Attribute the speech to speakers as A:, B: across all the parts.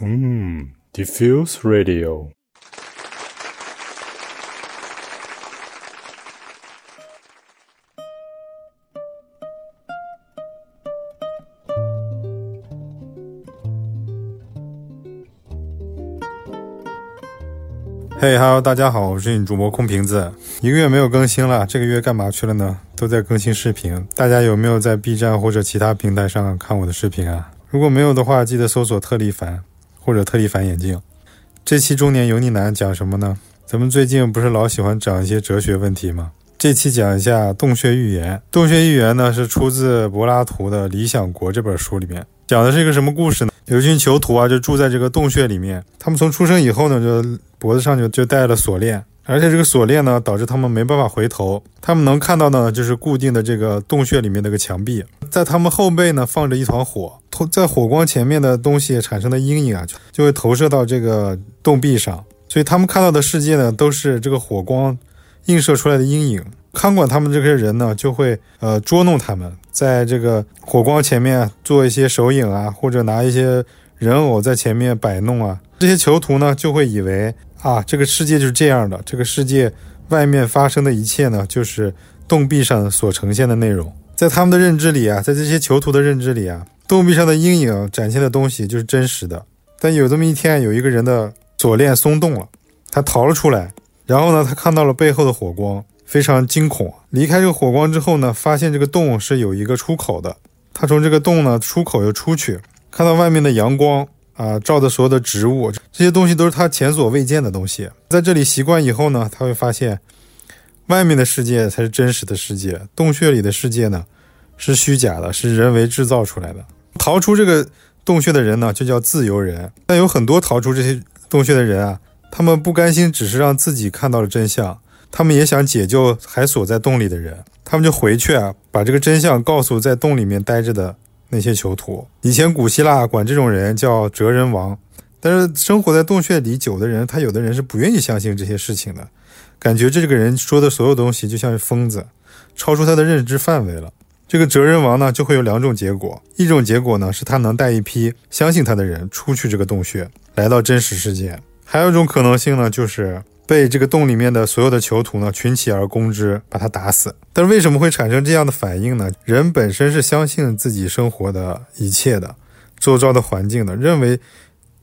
A: 嗯，Diffuse Radio。嘿，Hello，大家好，我是你主播空瓶子。一个月没有更新了，这个月干嘛去了呢？都在更新视频。大家有没有在 B 站或者其他平台上看我的视频啊？如果没有的话，记得搜索特立凡或者特立凡眼镜。这期中年油腻男讲什么呢？咱们最近不是老喜欢讲一些哲学问题吗？这期讲一下洞穴寓言。洞穴寓言呢是出自柏拉图的《理想国》这本书里面，讲的是一个什么故事呢？有一群囚徒啊，就住在这个洞穴里面。他们从出生以后呢，就脖子上就就带了锁链，而且这个锁链呢，导致他们没办法回头。他们能看到呢，就是固定的这个洞穴里面那个墙壁。在他们后背呢，放着一团火，投在火光前面的东西产生的阴影啊，就就会投射到这个洞壁上。所以他们看到的世界呢，都是这个火光映射出来的阴影。看管他们这些人呢，就会呃捉弄他们，在这个火光前面做一些手影啊，或者拿一些人偶在前面摆弄啊。这些囚徒呢，就会以为啊，这个世界就是这样的，这个世界外面发生的一切呢，就是洞壁上所呈现的内容。在他们的认知里啊，在这些囚徒的认知里啊，洞壁上的阴影展现的东西就是真实的。但有这么一天，有一个人的锁链松动了，他逃了出来，然后呢，他看到了背后的火光。非常惊恐，离开这个火光之后呢，发现这个洞是有一个出口的。他从这个洞呢出口又出去，看到外面的阳光啊，照的所有的植物，这些东西都是他前所未见的东西。在这里习惯以后呢，他会发现外面的世界才是真实的世界，洞穴里的世界呢是虚假的，是人为制造出来的。逃出这个洞穴的人呢，就叫自由人。但有很多逃出这些洞穴的人啊，他们不甘心，只是让自己看到了真相。他们也想解救还锁在洞里的人，他们就回去啊，把这个真相告诉在洞里面待着的那些囚徒。以前古希腊管这种人叫哲人王，但是生活在洞穴里久的人，他有的人是不愿意相信这些事情的，感觉这个人说的所有东西就像是疯子，超出他的认知范围了。这个哲人王呢，就会有两种结果，一种结果呢是他能带一批相信他的人出去这个洞穴，来到真实世界；还有一种可能性呢，就是。被这个洞里面的所有的囚徒呢群起而攻之，把他打死。但是为什么会产生这样的反应呢？人本身是相信自己生活的一切的，周遭的环境的，认为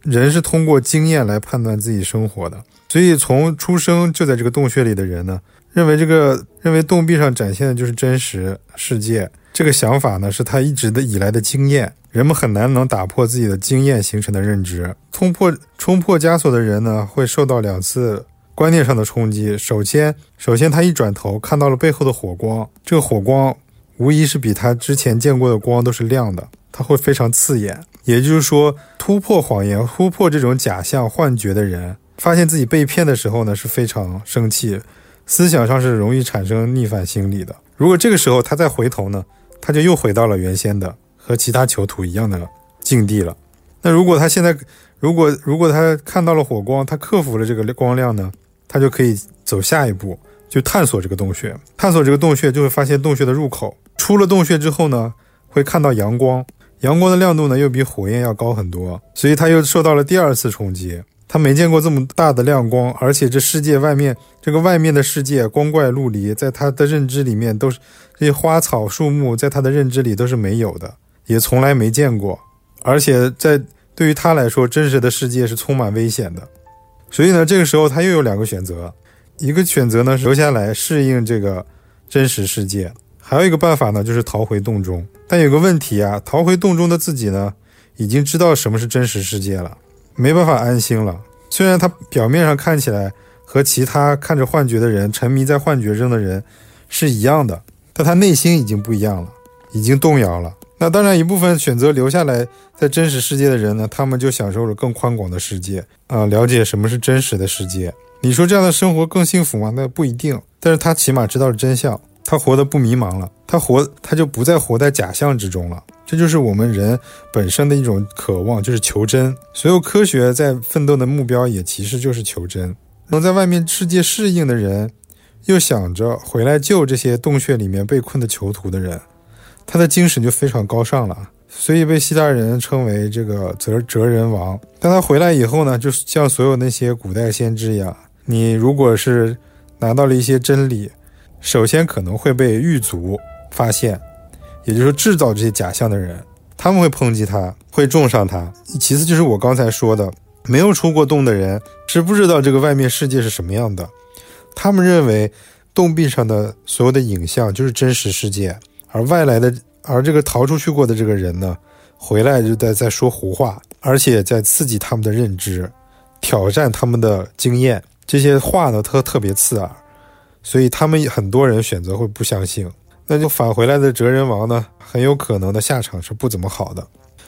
A: 人是通过经验来判断自己生活的。所以从出生就在这个洞穴里的人呢，认为这个认为洞壁上展现的就是真实世界。这个想法呢，是他一直的以来的经验。人们很难能打破自己的经验形成的认知。冲破冲破枷锁的人呢，会受到两次。观念上的冲击，首先，首先他一转头看到了背后的火光，这个火光无疑是比他之前见过的光都是亮的，他会非常刺眼。也就是说，突破谎言、突破这种假象、幻觉的人，发现自己被骗的时候呢，是非常生气，思想上是容易产生逆反心理的。如果这个时候他再回头呢，他就又回到了原先的和其他囚徒一样的境地了。那如果他现在，如果如果他看到了火光，他克服了这个光亮呢？他就可以走下一步，就探索这个洞穴。探索这个洞穴，就会发现洞穴的入口。出了洞穴之后呢，会看到阳光，阳光的亮度呢又比火焰要高很多，所以他又受到了第二次冲击。他没见过这么大的亮光，而且这世界外面这个外面的世界光怪陆离，在他的认知里面都是这些花草树木，在他的认知里都是没有的，也从来没见过。而且在对于他来说，真实的世界是充满危险的。所以呢，这个时候他又有两个选择，一个选择呢是留下来适应这个真实世界，还有一个办法呢就是逃回洞中。但有个问题啊，逃回洞中的自己呢，已经知道什么是真实世界了，没办法安心了。虽然他表面上看起来和其他看着幻觉的人、沉迷在幻觉中的人是一样的，但他内心已经不一样了，已经动摇了。那当然，一部分选择留下来在真实世界的人呢，他们就享受了更宽广的世界啊，了解什么是真实的世界。你说这样的生活更幸福吗？那不一定。但是他起码知道了真相，他活得不迷茫了，他活他就不再活在假象之中了。这就是我们人本身的一种渴望，就是求真。所有科学在奋斗的目标也其实就是求真。能在外面世界适应的人，又想着回来救这些洞穴里面被困的囚徒的人。他的精神就非常高尚了，所以被希腊人称为这个哲哲人王。但他回来以后呢，就像所有那些古代先知一样，你如果是拿到了一些真理，首先可能会被狱卒发现，也就是制造这些假象的人，他们会抨击他，会重伤他。其次就是我刚才说的，没有出过洞的人是不知道这个外面世界是什么样的，他们认为洞壁上的所有的影像就是真实世界，而外来的。而这个逃出去过的这个人呢，回来就在在说胡话，而且在刺激他们的认知，挑战他们的经验。这些话呢，特特别刺耳，所以他们很多人选择会不相信。那就返回来的哲人王呢，很有可能的下场是不怎么好的。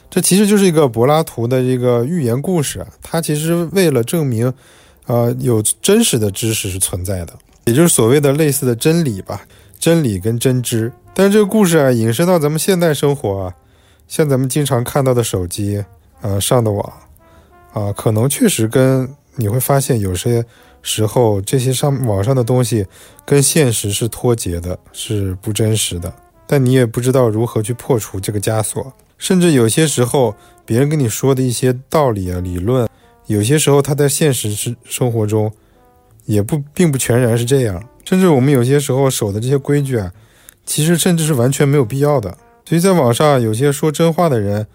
A: 这其实就是一个柏拉图的这个寓言故事，他其实为了证明，呃，有真实的知识是存在的，也就是所谓的类似的真理吧，真理跟真知。但是这个故事啊，引申到咱们现代生活啊，像咱们经常看到的手机，呃，上的网，啊，可能确实跟你会发现，有些时候这些上网上的东西跟现实是脱节的，是不真实的。但你也不知道如何去破除这个枷锁，甚至有些时候别人跟你说的一些道理啊、理论，有些时候他在现实生生活中也不并不全然是这样。甚至我们有些时候守的这些规矩啊。其实甚至是完全没有必要的，所以在网上有些说真话的人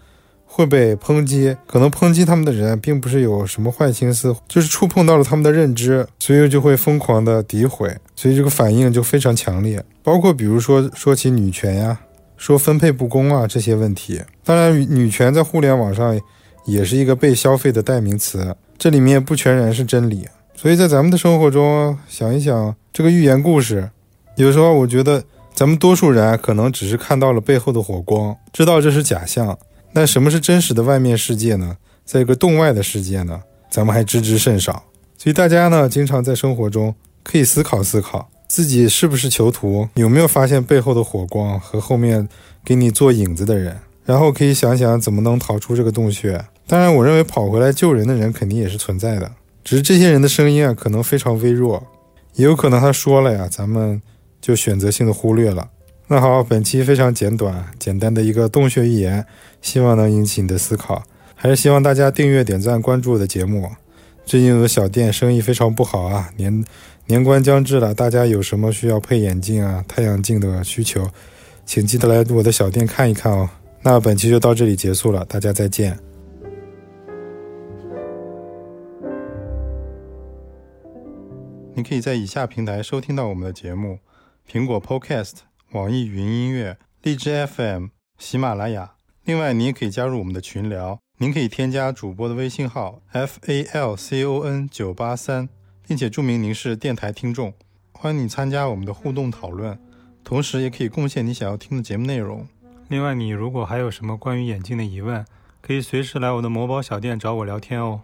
A: 会被抨击，可能抨击他们的人并不是有什么坏心思，就是触碰到了他们的认知，所以就会疯狂的诋毁，所以这个反应就非常强烈。包括比如说说起女权呀，说分配不公啊这些问题，当然女权在互联网上也是一个被消费的代名词，这里面不全然是真理。所以在咱们的生活中想一想这个寓言故事，有时候我觉得。咱们多数人可能只是看到了背后的火光，知道这是假象。那什么是真实的外面世界呢？在一个洞外的世界呢？咱们还知之甚少。所以大家呢，经常在生活中可以思考思考，自己是不是囚徒，有没有发现背后的火光和后面给你做影子的人，然后可以想想怎么能逃出这个洞穴。当然，我认为跑回来救人的人肯定也是存在的，只是这些人的声音啊，可能非常微弱，也有可能他说了呀，咱们。就选择性的忽略了。那好，本期非常简短、简单的一个洞穴预言，希望能引起你的思考。还是希望大家订阅、点赞、关注我的节目。最近我的小店生意非常不好啊，年年关将至了，大家有什么需要配眼镜啊、太阳镜的需求，请记得来我的小店看一看哦。那本期就到这里结束了，大家再见。你可以在以下平台收听到我们的节目。苹果 Podcast、网易云音乐、荔枝 FM、喜马拉雅。另外，你也可以加入我们的群聊。您可以添加主播的微信号 f a l c o n 九八三，并且注明您是电台听众。欢迎你参加我们的互动讨论，同时也可以贡献你想要听的节目内容。另外，你如果还有什么关于眼镜的疑问，可以随时来我的某宝小店找我聊天哦。